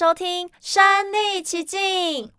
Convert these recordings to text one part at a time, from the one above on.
收听《身历其境》，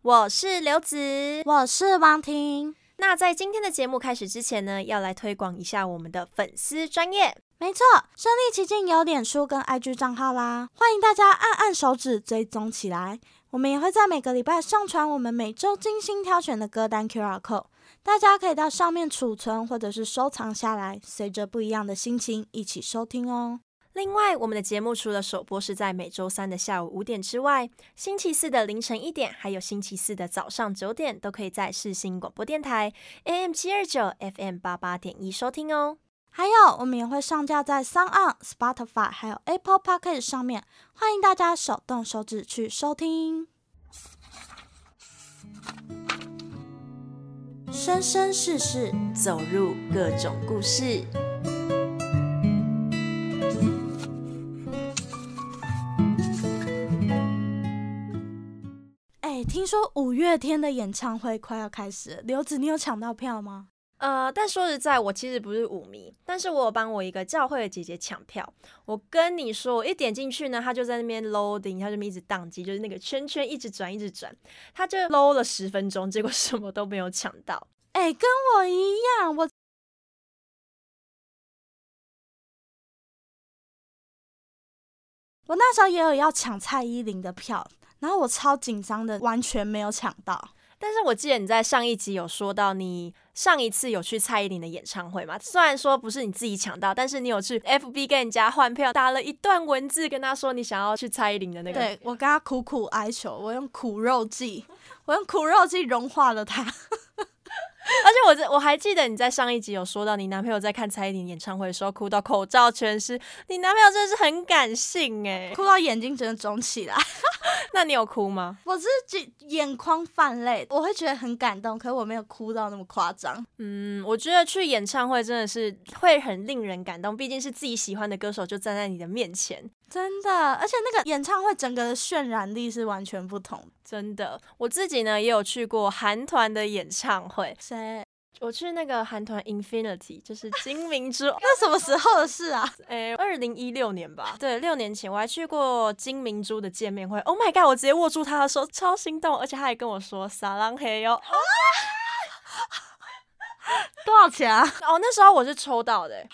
我是刘子，我是王婷。那在今天的节目开始之前呢，要来推广一下我们的粉丝专业。没错，身历其境有脸书跟 IG 账号啦，欢迎大家按按手指追踪起来。我们也会在每个礼拜上传我们每周精心挑选的歌单 QR code，大家可以到上面储存或者是收藏下来，随着不一样的心情一起收听哦。另外，我们的节目除了首播是在每周三的下午五点之外，星期四的凌晨一点，还有星期四的早上九点，都可以在世新广播电台 AM 七二九 FM 八八点一收听哦。还有，我们也会上架在 Sound、Spotify 还有 Apple Podcast 上面，欢迎大家手动手指去收听。生生世世，走入各种故事。说五月天的演唱会快要开始，刘子，你有抢到票吗？呃，但说实在，我其实不是舞迷，但是我有帮我一个教会的姐姐抢票。我跟你说，我一点进去呢，他就在那边 loading，他就一直宕机，就是那个圈圈一直转，一直转，他就搂了十分钟，结果什么都没有抢到。哎，跟我一样，我我那时候也有要抢蔡依林的票，然后我超紧张的，完全没有抢到。但是我记得你在上一集有说到，你上一次有去蔡依林的演唱会嘛？虽然说不是你自己抢到，但是你有去 FB 跟人家换票，打了一段文字跟他说你想要去蔡依林的那个。对，我跟他苦苦哀求，我用苦肉计，我用苦肉计融化了他。而且我这我还记得你在上一集有说到，你男朋友在看蔡依林演唱会的时候哭到口罩全湿，你男朋友真的是很感性哎，哭到眼睛真的肿起来。那你有哭吗？我是眼眶泛泪，我会觉得很感动，可是我没有哭到那么夸张。嗯，我觉得去演唱会真的是会很令人感动，毕竟是自己喜欢的歌手就站在你的面前，真的。而且那个演唱会整个的渲染力是完全不同，真的。我自己呢也有去过韩团的演唱会，谁？我去那个韩团 Infinity，就是 金明珠。那什么时候的事啊？诶，二零一六年吧。对，六年前我还去过金明珠的见面会。Oh my god！我直接握住他的手，超心动，而且他还跟我说“撒浪嘿哟”。多少钱啊？哦，那时候我是抽到的。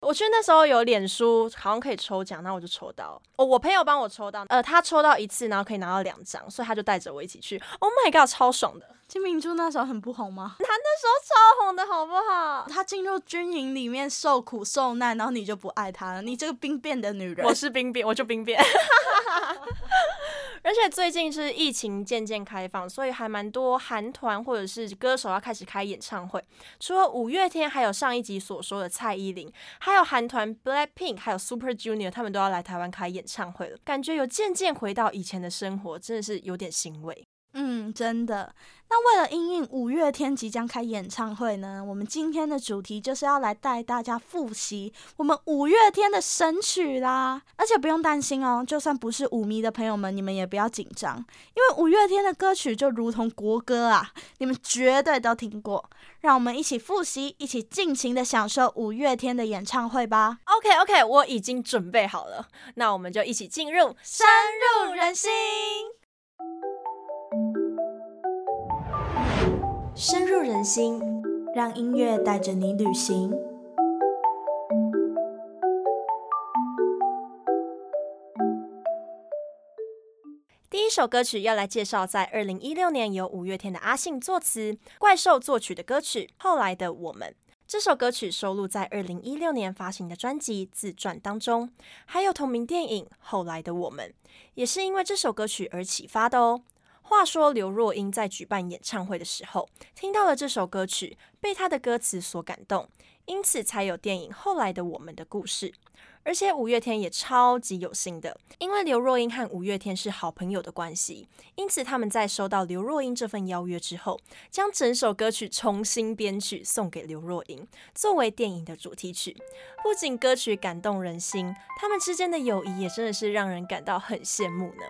我去那时候有脸书，好像可以抽奖，那我就抽到。哦，我朋友帮我抽到，呃，他抽到一次，然后可以拿到两张，所以他就带着我一起去。Oh my god！超爽的。金明珠那时候很不红吗？他那时候超红的，好不好？他进入军营里面受苦受难，然后你就不爱他了。你这个兵变的女人，我是兵变，我就兵变。而且最近是疫情渐渐开放，所以还蛮多韩团或者是歌手要开始开演唱会。除了五月天，还有上一集所说的蔡依林，还有韩团 Blackpink，还有 Super Junior，他们都要来台湾开演唱会了。感觉有渐渐回到以前的生活，真的是有点欣慰。嗯，真的。那为了应应五月天即将开演唱会呢，我们今天的主题就是要来带大家复习我们五月天的神曲啦。而且不用担心哦，就算不是五迷的朋友们，你们也不要紧张，因为五月天的歌曲就如同国歌啊，你们绝对都听过。让我们一起复习，一起尽情的享受五月天的演唱会吧。OK OK，我已经准备好了，那我们就一起进入深入人心。深入人心，让音乐带着你旅行。第一首歌曲要来介绍，在二零一六年由五月天的阿信作词、怪兽作曲的歌曲《后来的我们》。这首歌曲收录在二零一六年发行的专辑《自传》当中，还有同名电影《后来的我们》，也是因为这首歌曲而启发的哦。话说刘若英在举办演唱会的时候，听到了这首歌曲，被她的歌词所感动，因此才有电影《后来的我们》的故事。而且五月天也超级有心的，因为刘若英和五月天是好朋友的关系，因此他们在收到刘若英这份邀约之后，将整首歌曲重新编曲送给刘若英，作为电影的主题曲。不仅歌曲感动人心，他们之间的友谊也真的是让人感到很羡慕呢。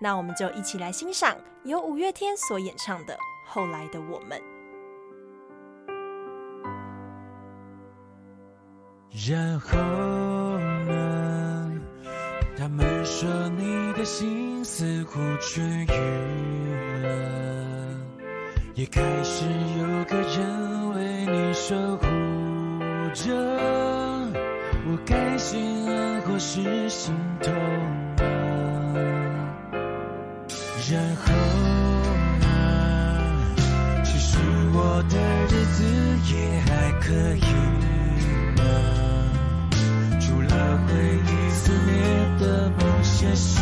那我们就一起来欣赏由五月天所演唱的《后来的我们》。然后？他们说你的心似乎痊愈了，也开始有个人为你守护着。我该心安或是心痛啊？然后呢？其实我的日子也还可以。的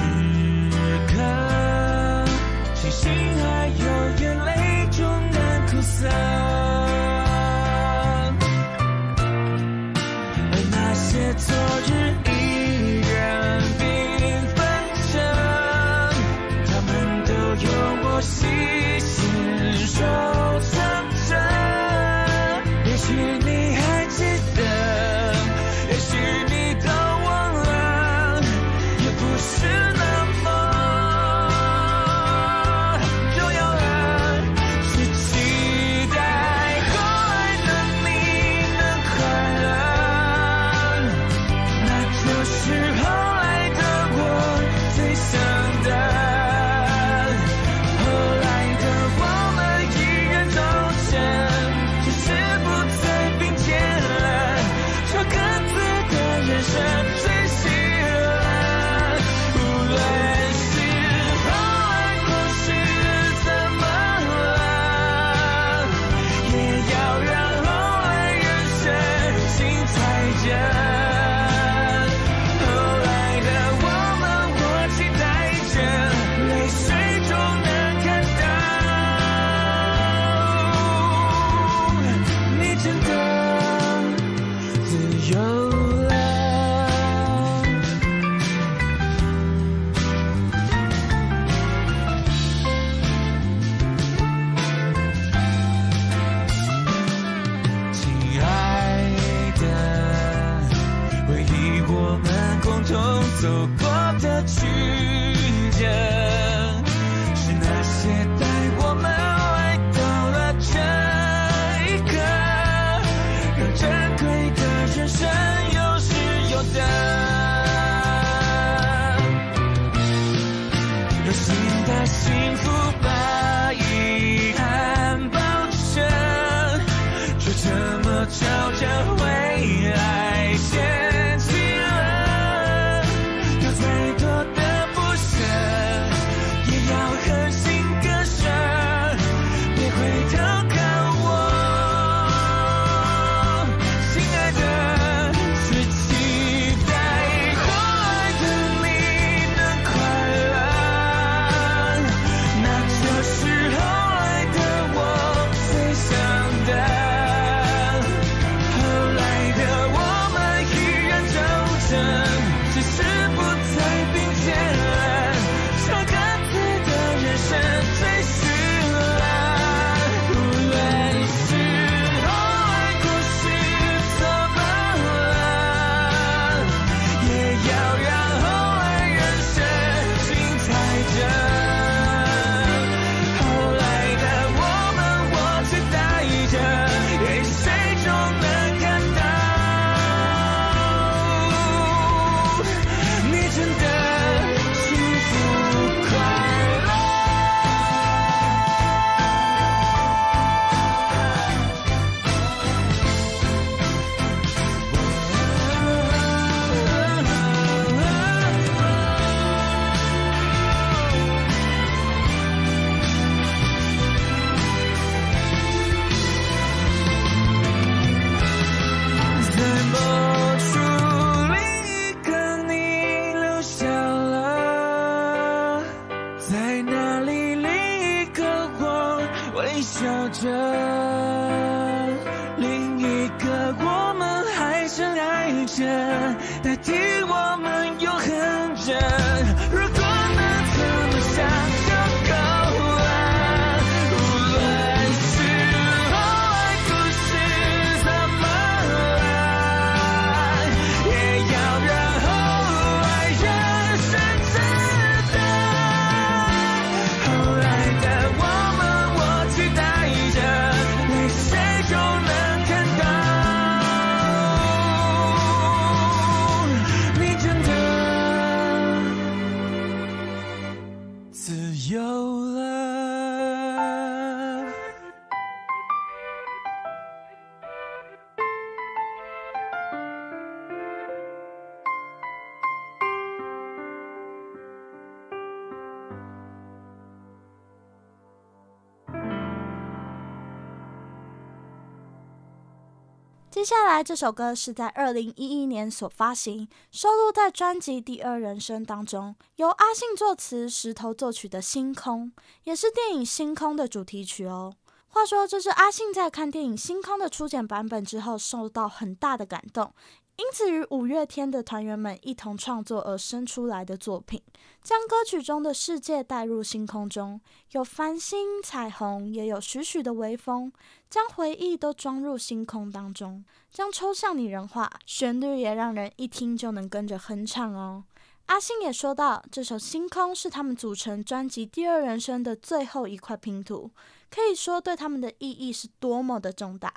接下来这首歌是在二零一一年所发行，收录在专辑《第二人生》当中，由阿信作词、石头作曲的《星空》，也是电影《星空》的主题曲哦。话说，这是阿信在看电影《星空》的初剪版本之后，受到很大的感动。因此，与五月天的团员们一同创作而生出来的作品，将歌曲中的世界带入星空中，有繁星、彩虹，也有徐徐的微风，将回忆都装入星空当中，将抽象拟人化，旋律也让人一听就能跟着哼唱哦。阿信也说到，这首《星空》是他们组成专辑《第二人生》的最后一块拼图，可以说对他们的意义是多么的重大。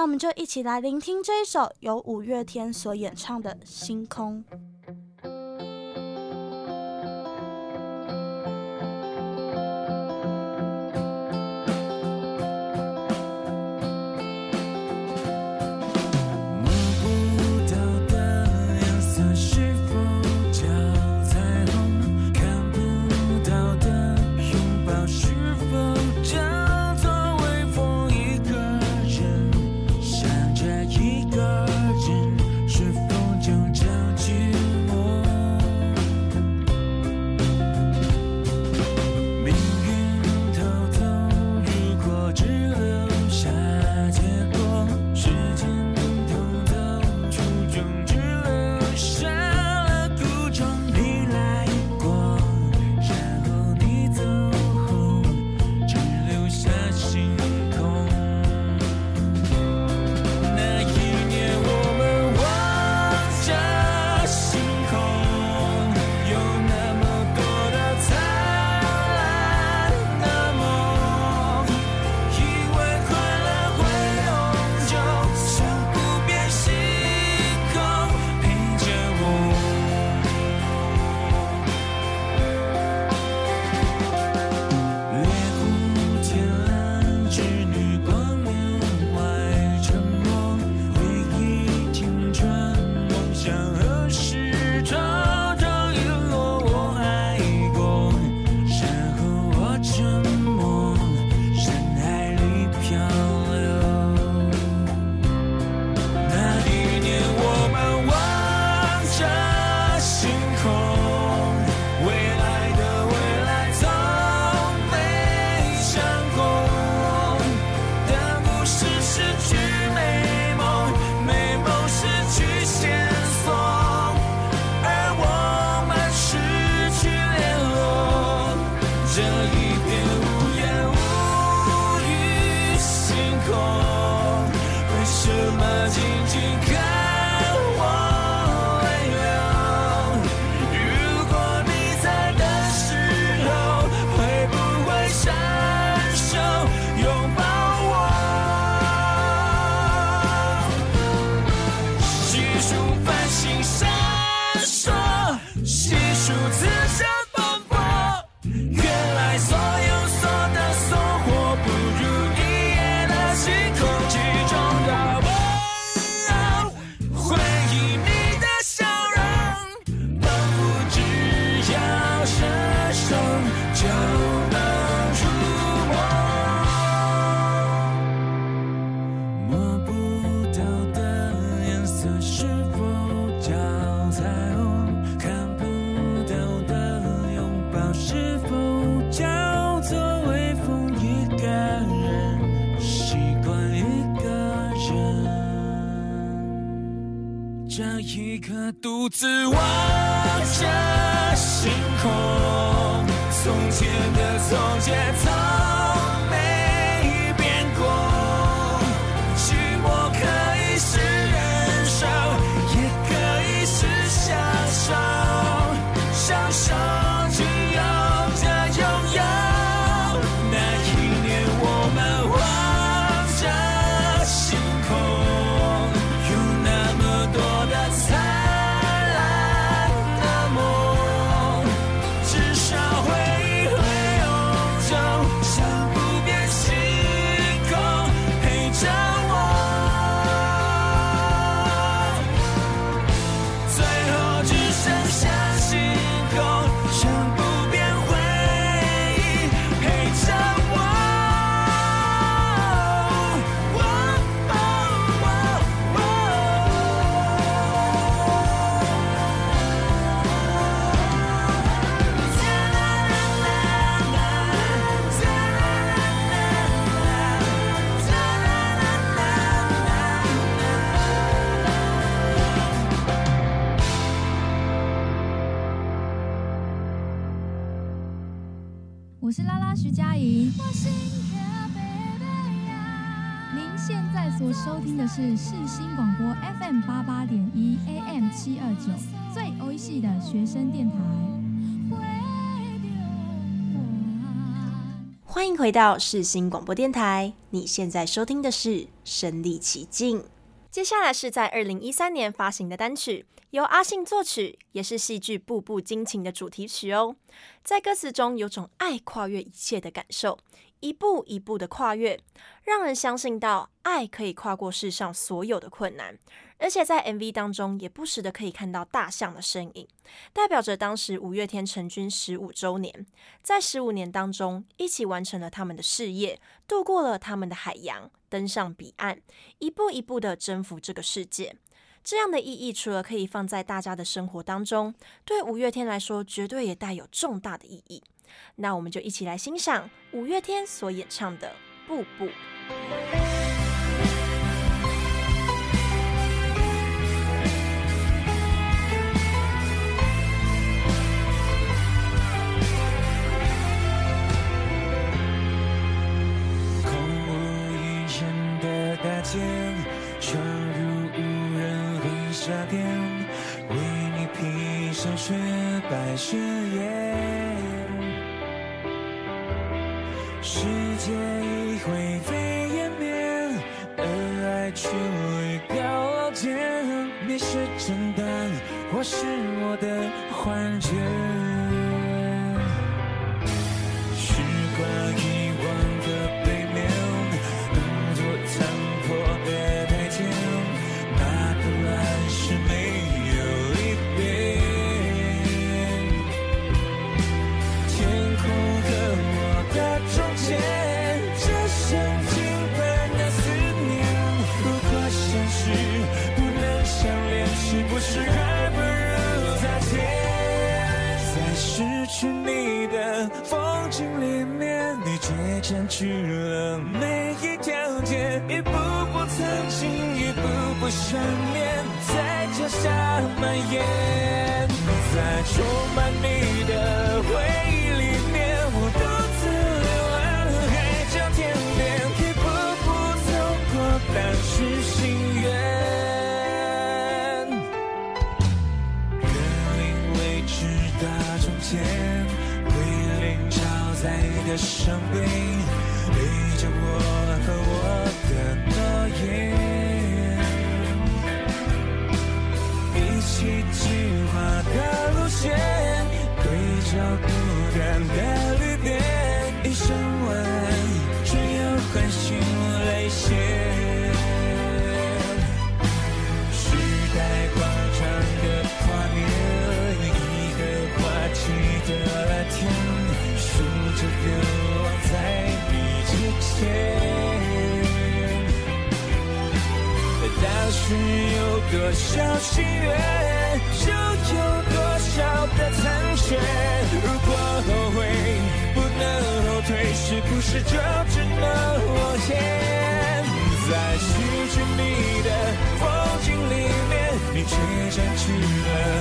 那我们就一起来聆听这一首由五月天所演唱的《星空》。我是拉拉徐佳莹，您现在所收听的是世新广播 FM 八八点一 AM 七二九，最欧系的学生电台。欢迎回到世新广播电台，你现在收听的是《身历其境》。接下来是在二零一三年发行的单曲，由阿信作曲，也是戏剧《步步惊情》的主题曲哦。在歌词中有种爱跨越一切的感受，一步一步的跨越，让人相信到爱可以跨过世上所有的困难。而且在 MV 当中，也不时的可以看到大象的身影，代表着当时五月天成军十五周年，在十五年当中，一起完成了他们的事业，度过了他们的海洋，登上彼岸，一步一步的征服这个世界。这样的意义，除了可以放在大家的生活当中，对五月天来说，绝对也带有重大的意义。那我们就一起来欣赏五月天所演唱的《步步》。闯入无夏天，为你披上雪白誓言。世界已灰飞烟灭，而爱却位高傲间。你是真的，或是我的幻觉？she fell.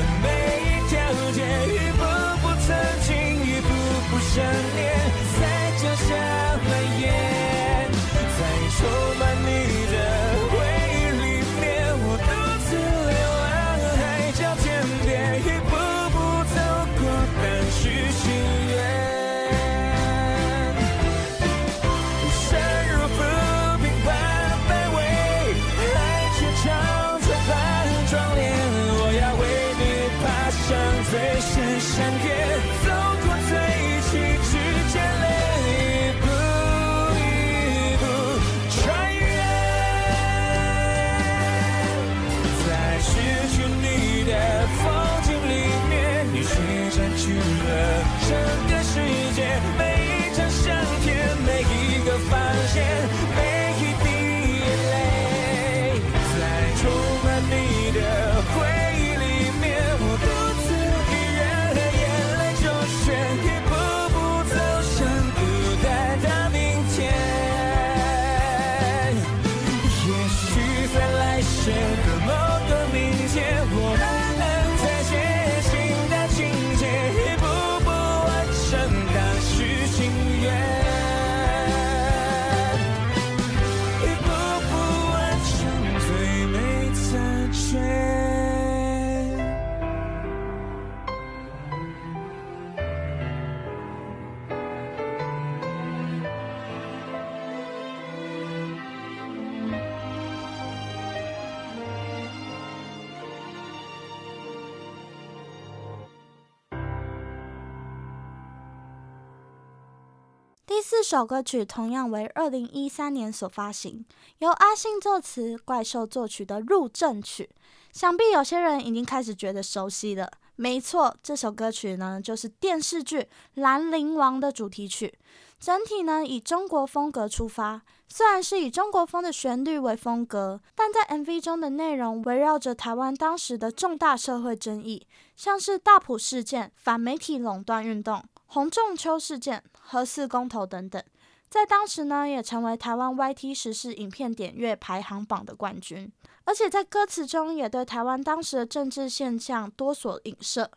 第四首歌曲同样为二零一三年所发行，由阿信作词、怪兽作曲的《入阵曲》，想必有些人已经开始觉得熟悉了。没错，这首歌曲呢，就是电视剧《兰陵王》的主题曲。整体呢，以中国风格出发，虽然是以中国风的旋律为风格，但在 MV 中的内容围绕着台湾当时的重大社会争议，像是大埔事件、反媒体垄断运动。洪仲秋事件、和四公投等等，在当时呢，也成为台湾 YT 时事影片点阅排行榜的冠军。而且在歌词中，也对台湾当时的政治现象多所影射。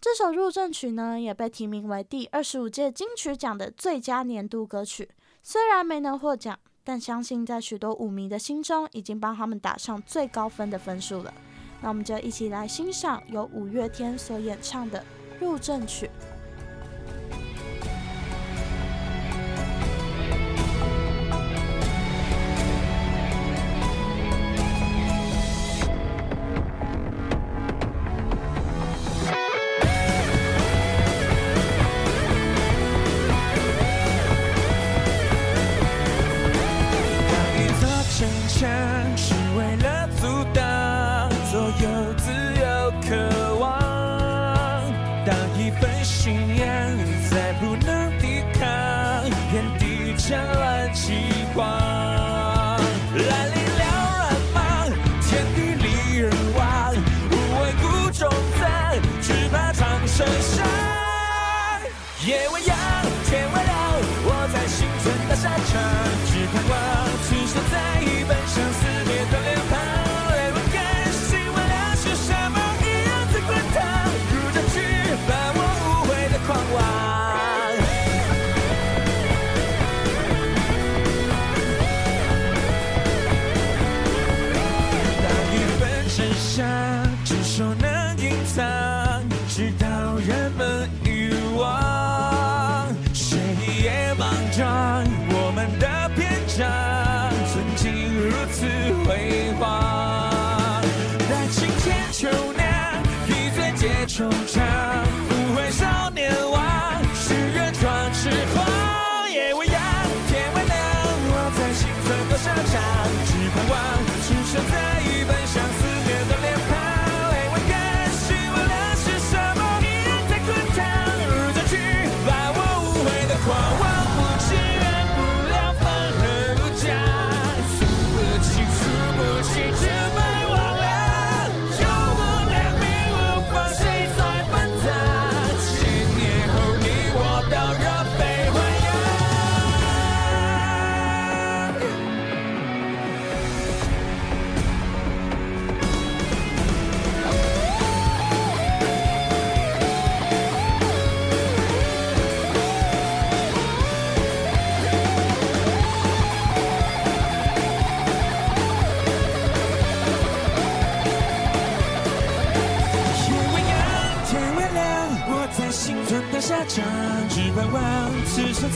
这首入阵曲呢，也被提名为第二十五届金曲奖的最佳年度歌曲。虽然没能获奖，但相信在许多舞迷的心中，已经帮他们打上最高分的分数了。那我们就一起来欣赏由五月天所演唱的入阵曲。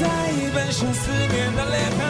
在一本说思念的脸庞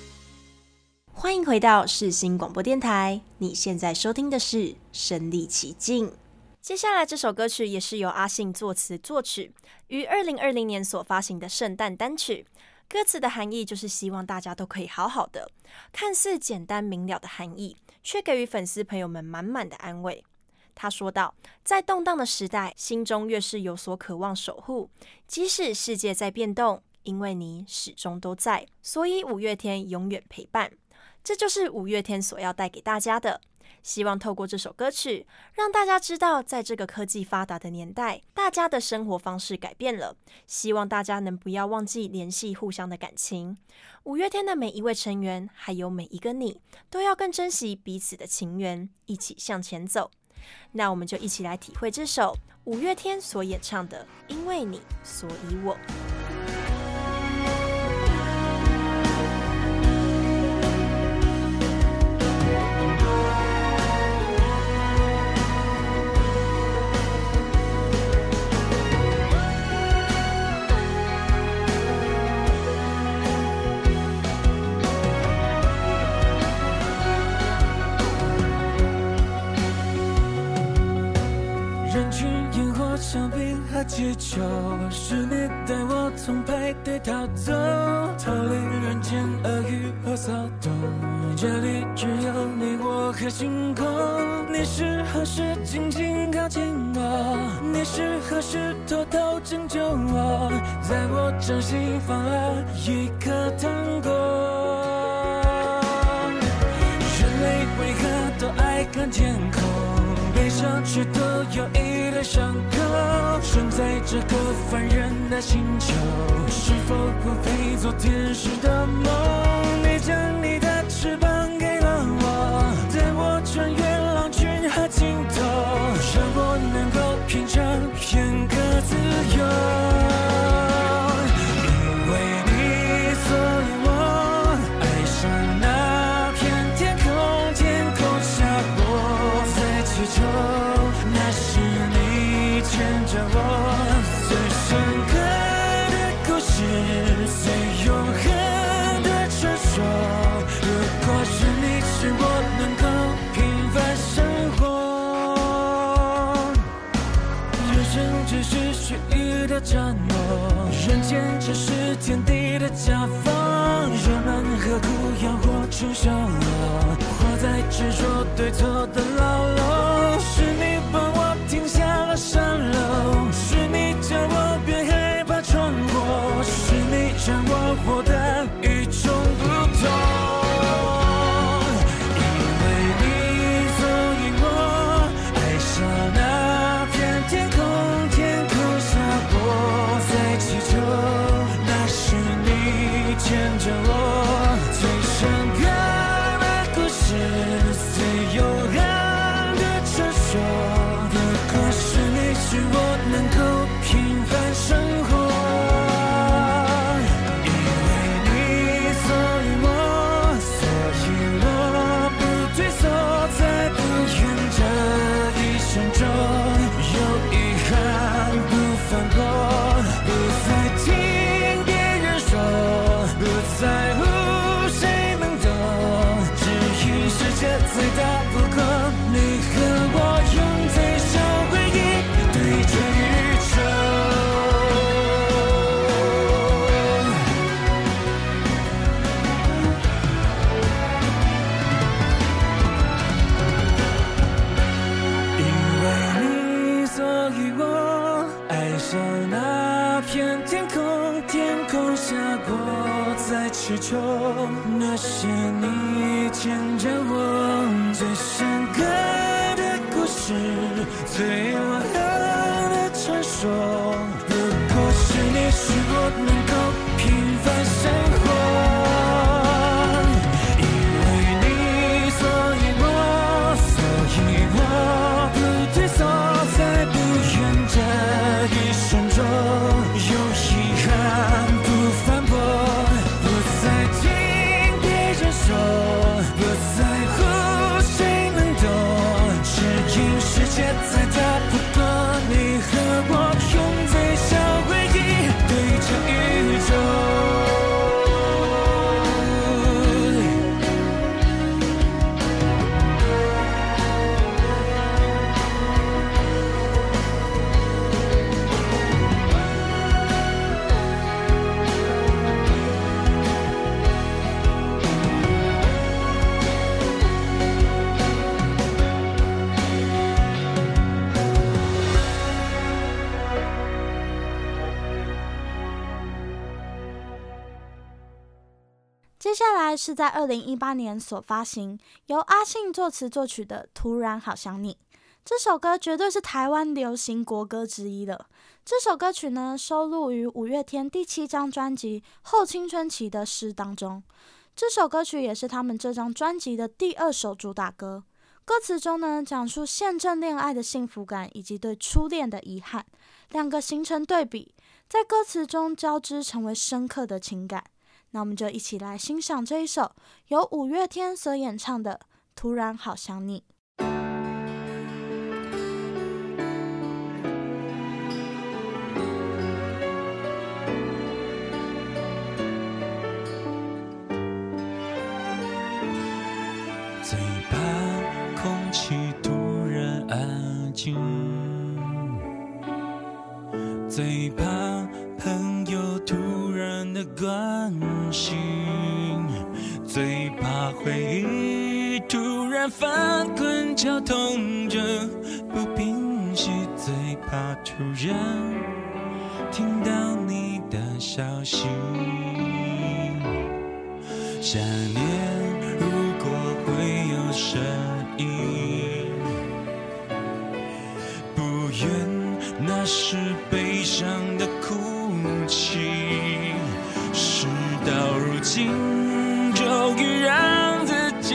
欢迎回到世新广播电台，你现在收听的是《身历其境》。接下来这首歌曲也是由阿信作词作曲，于二零二零年所发行的圣诞单曲。歌词的含义就是希望大家都可以好好的，看似简单明了的含义，却给予粉丝朋友们满满的安慰。他说道：“在动荡的时代，心中越是有所渴望守护，即使世界在变动，因为你始终都在，所以五月天永远陪伴。这就是五月天所要带给大家的。希望透过这首歌曲，让大家知道，在这个科技发达的年代，大家的生活方式改变了。希望大家能不要忘记联系互相的感情。五月天的每一位成员，还有每一个你，都要更珍惜彼此的情缘，一起向前走。”那我们就一起来体会这首五月天所演唱的《因为你，所以我》。就是你带我从派对逃走，逃离人间恶语和骚动。这里只有你我和星空。你是何时静静靠近我？你是何时偷偷拯救我？在我掌心放了一颗糖果。人类为何都爱看天空？上却都有一道伤口，生在这个凡人的星球，是否不配做天使的梦？你将你的翅膀给了我，带我穿越狼群和尽头，让我能够品尝片刻自由。战斗，人间只是天地的甲方，人们何苦要活成小我，活在执着对错的牢笼？是在二零一八年所发行，由阿信作词作曲的《突然好想你》。这首歌绝对是台湾流行国歌之一了。这首歌曲呢，收录于五月天第七张专辑《后青春期的诗》当中。这首歌曲也是他们这张专辑的第二首主打歌。歌词中呢，讲述现正恋爱的幸福感以及对初恋的遗憾，两个形成对比，在歌词中交织成为深刻的情感。那我们就一起来欣赏这一首由五月天所演唱的《突然好想你》。最怕空气突然安静，最怕朋友突然的关心，最怕回忆突然翻滚绞痛着不平息，最怕突然听到你的消息，想念。声，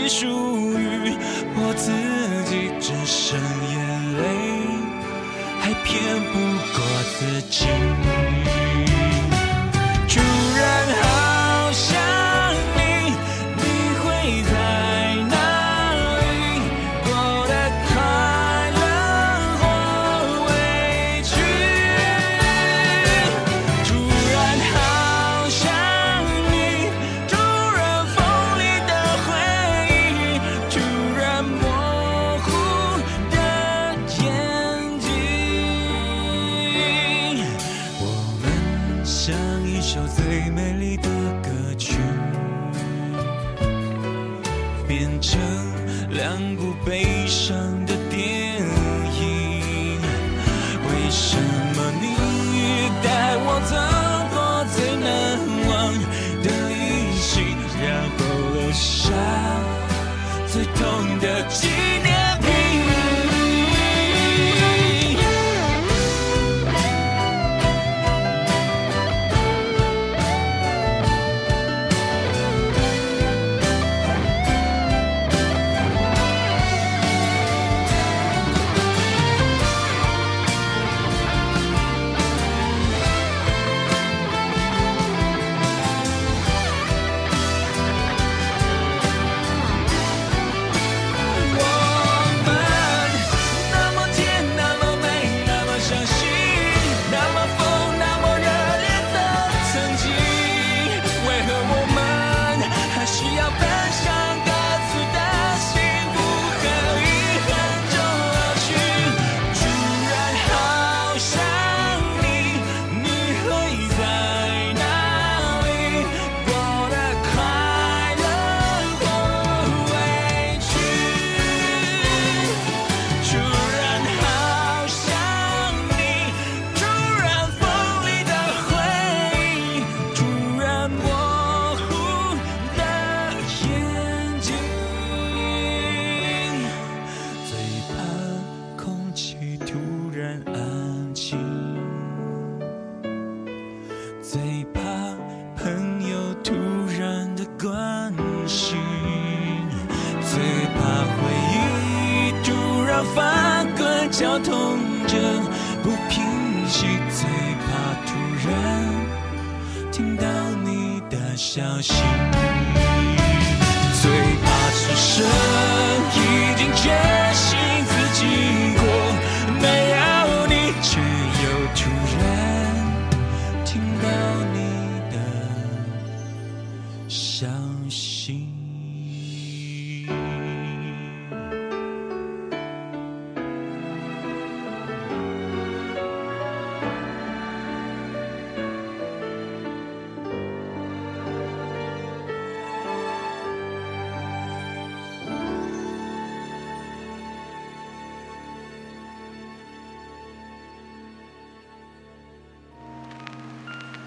属于我自己，只剩眼泪，还骗不过自己。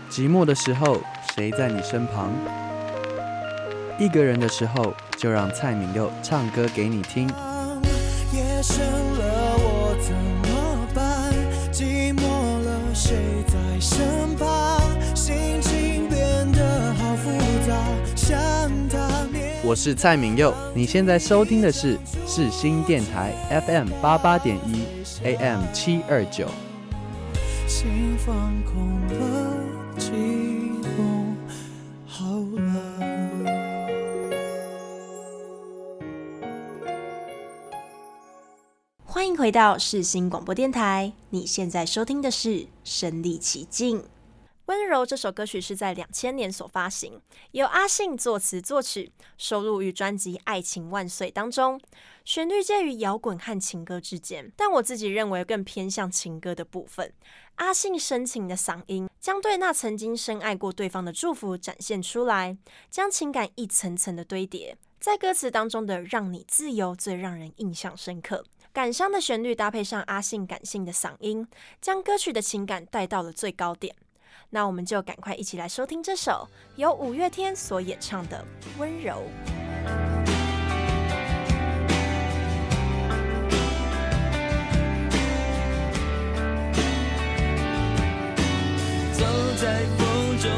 寂寞的时候，谁在你身旁？一个人的时候，就让蔡敏佑唱歌给你听。夜深了，我怎么办？寂寞了，谁在身旁？心情变得好复杂，想他。我是蔡敏佑，你现在收听的是世新电台 FM 八八点一 AM 七二九。心放空了，回到世新广播电台，你现在收听的是《身历其境》。温柔这首歌曲是在两千年所发行，由阿信作词作曲，收录于专辑《爱情万岁》当中。旋律介于摇滚和情歌之间，但我自己认为更偏向情歌的部分。阿信深情的嗓音将对那曾经深爱过对方的祝福展现出来，将情感一层层的堆叠。在歌词当中的“让你自由”最让人印象深刻。感伤的旋律搭配上阿信感性的嗓音，将歌曲的情感带到了最高点。那我们就赶快一起来收听这首由五月天所演唱的《温柔》。走在风中，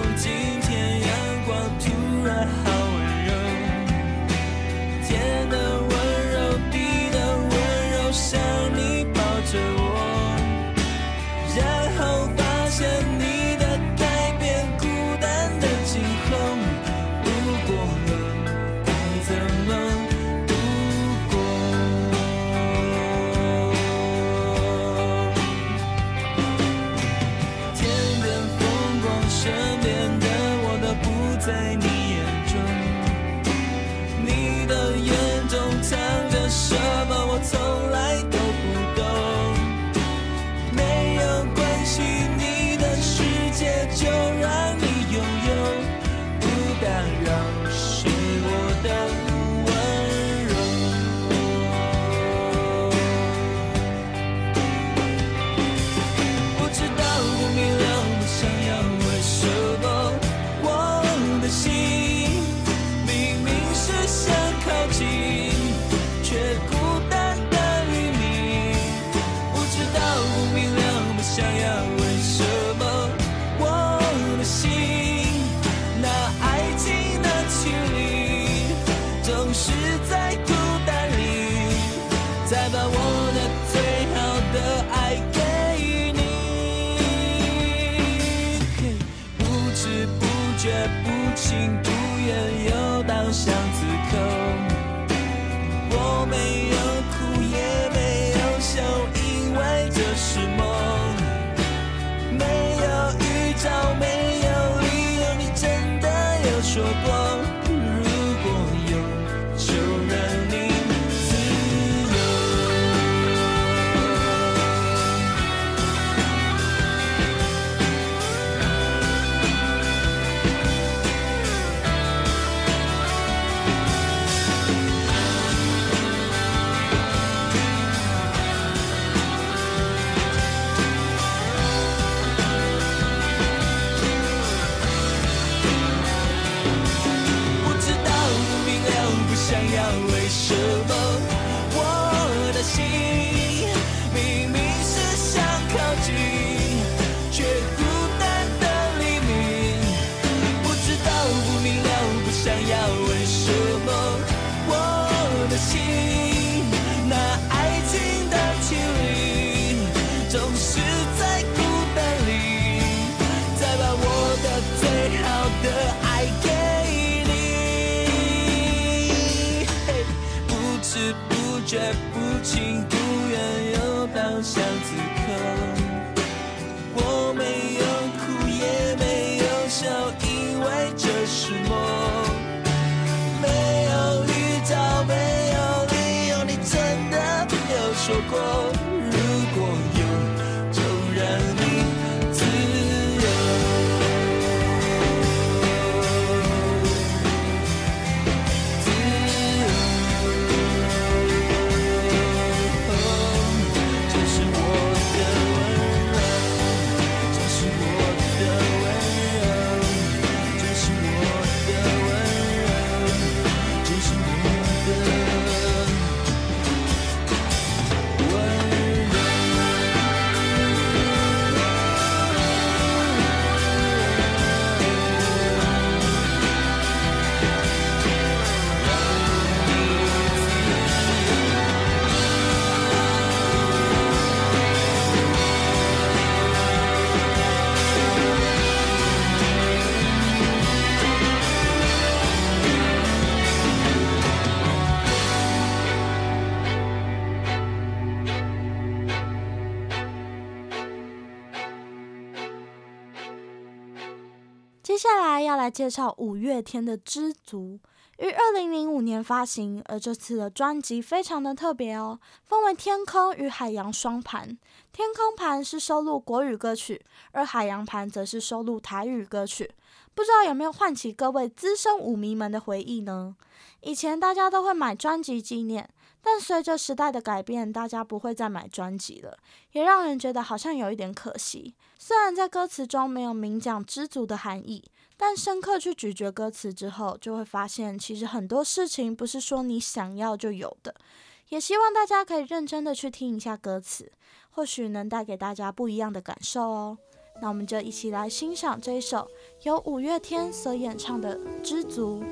要来介绍五月天的《知足》，于二零零五年发行，而这次的专辑非常的特别哦，分为天空与海洋双盘。天空盘是收录国语歌曲，而海洋盘则是收录台语歌曲。不知道有没有唤起各位资深舞迷们的回忆呢？以前大家都会买专辑纪念，但随着时代的改变，大家不会再买专辑了，也让人觉得好像有一点可惜。虽然在歌词中没有明讲知足的含义，但深刻去咀嚼歌词之后，就会发现其实很多事情不是说你想要就有的。也希望大家可以认真的去听一下歌词，或许能带给大家不一样的感受哦。那我们就一起来欣赏这一首由五月天所演唱的《知足》。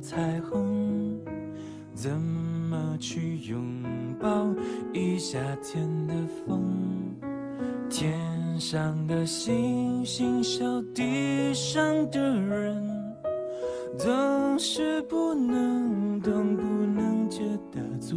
彩虹？怎么去拥抱？一夏天的风，天上的星星，笑地上的人，总是不能懂，不能觉得足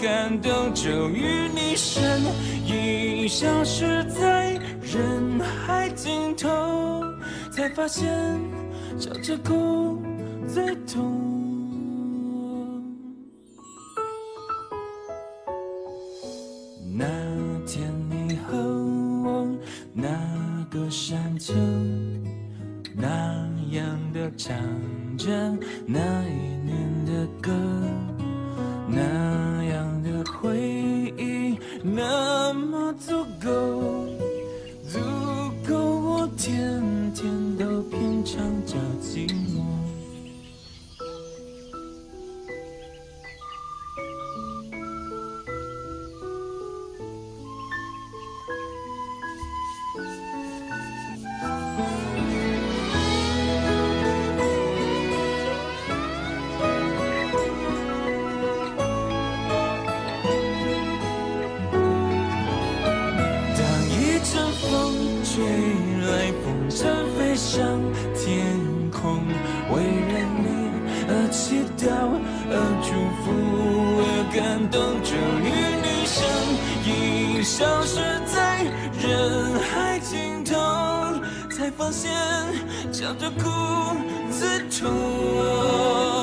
感动，终于你身影消失在。人海尽头，才发现笑着哭最痛。那天你和我，那个山丘，那样的唱着那一唱着寂寞。当一阵风吹来风筝飞翔感动终于，女生已消失在人海尽头，才发现笑着哭最痛。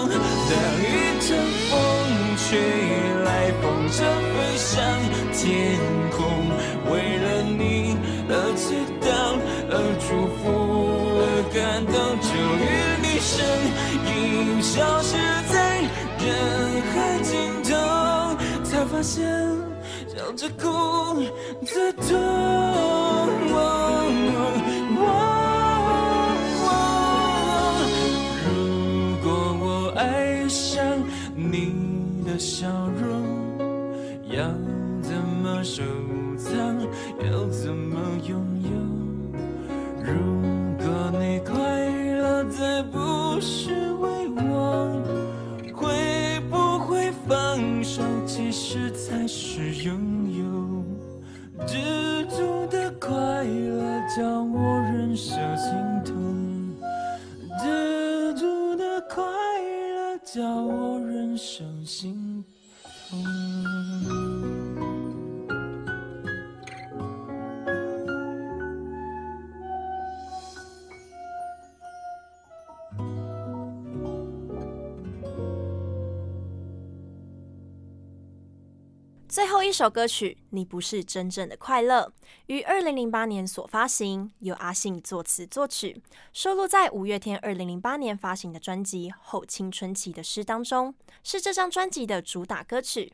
当一阵风吹来，风筝飞上天。想笑着哭最痛教我忍受心痛知足的快乐叫我忍受心后一首歌曲《你不是真正的快乐》于二零零八年所发行，由阿信作词作曲，收录在五月天二零零八年发行的专辑《后青春期的诗》当中，是这张专辑的主打歌曲。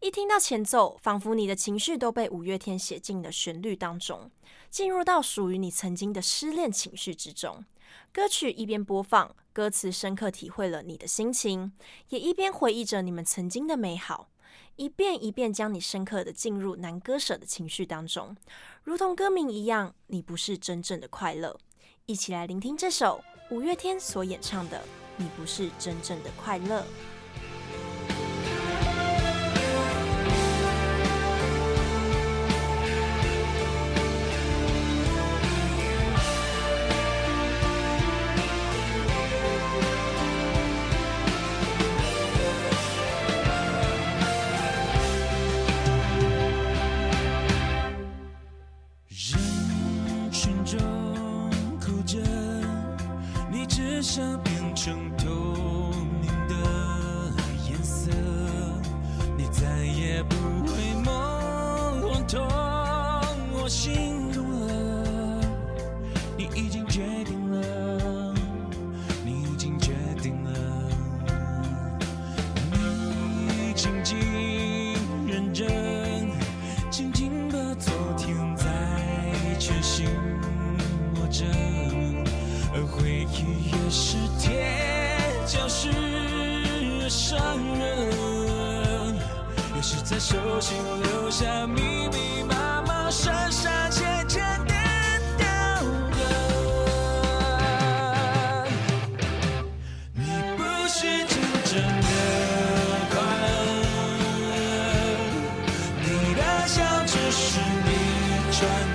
一听到前奏，仿佛你的情绪都被五月天写进了旋律当中，进入到属于你曾经的失恋情绪之中。歌曲一边播放，歌词深刻体会了你的心情，也一边回忆着你们曾经的美好。一遍一遍将你深刻的进入难割舍的情绪当中，如同歌名一样，你不是真正的快乐。一起来聆听这首五月天所演唱的《你不是真正的快乐》。sunshine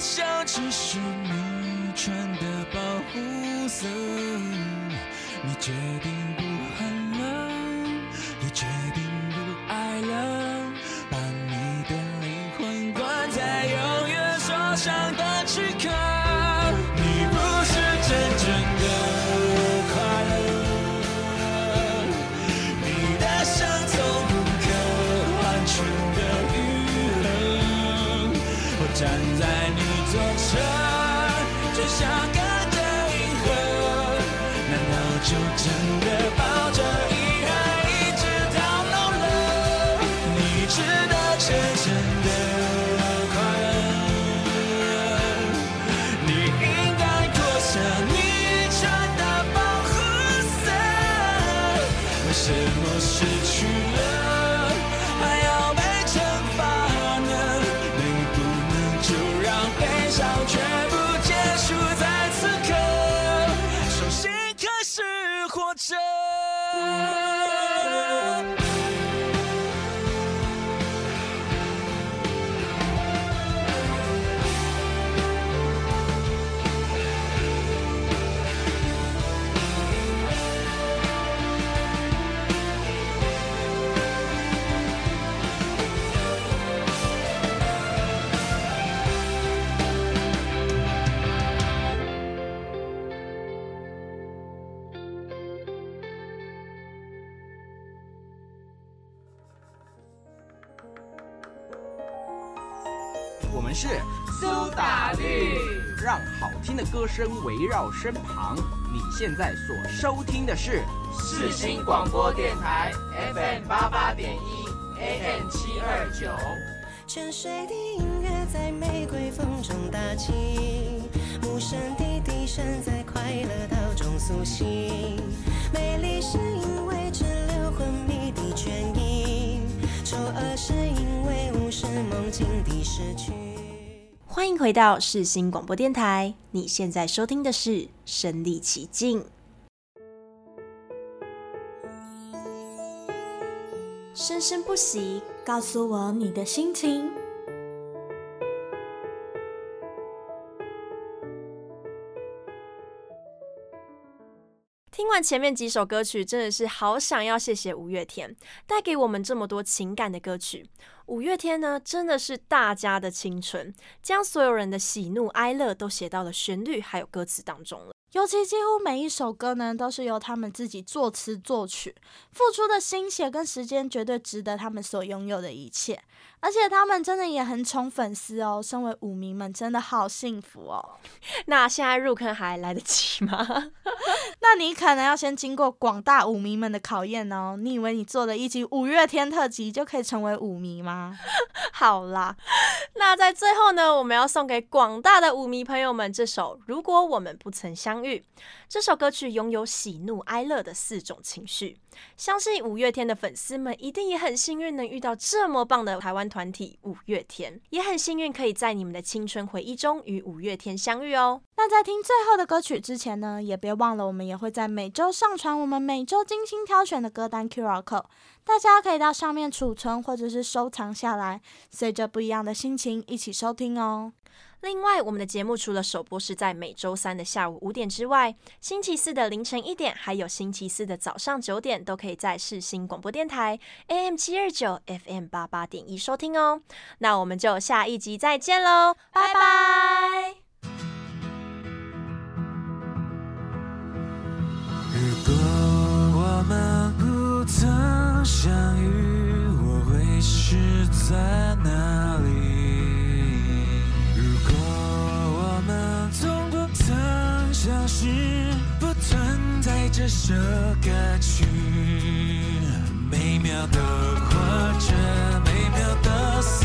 笑只是你穿的保护色，你决定不恨了，也决定不爱了，把你的灵魂关在永远锁上的。着。围绕身旁。你现在所收听的是世新广播电台 FM 八八点一 AM 七二九。泉水的音乐在玫瑰风中打起，无声的笛声在快乐岛中苏醒。美丽是因为滞留昏迷的倦意，丑恶是因为无视梦境的逝去。欢迎回到世新广播电台，你现在收听的是《身历其境》。生生不息，告诉我你的心情。听完前面几首歌曲，真的是好想要谢谢五月天带给我们这么多情感的歌曲。五月天呢，真的是大家的青春，将所有人的喜怒哀乐都写到了旋律还有歌词当中了。尤其几乎每一首歌呢，都是由他们自己作词作曲，付出的心血跟时间，绝对值得他们所拥有的一切。而且他们真的也很宠粉丝哦，身为舞迷们真的好幸福哦。那现在入坑还来得及吗？那你可能要先经过广大舞迷们的考验哦。你以为你做了一集五月天特辑就可以成为舞迷吗？好啦，那在最后呢，我们要送给广大的舞迷朋友们这首《如果我们不曾相遇》。这首歌曲拥有喜怒哀乐的四种情绪，相信五月天的粉丝们一定也很幸运能遇到这么棒的台湾团体五月天，也很幸运可以在你们的青春回忆中与五月天相遇哦。那在听最后的歌曲之前呢，也别忘了我们也会在每周上传我们每周精心挑选的歌单 QR code，大家可以到上面储存或者是收藏下来，随着不一样的心情一起收听哦。另外，我们的节目除了首播是在每周三的下午五点之外，星期四的凌晨一点，还有星期四的早上九点，都可以在世新广播电台 AM 七二九 FM 八八点一收听哦。那我们就下一集再见喽，拜拜。如果我们不曾相遇，我会是在哪里？是不存在这首歌曲，每秒都活着，每秒都死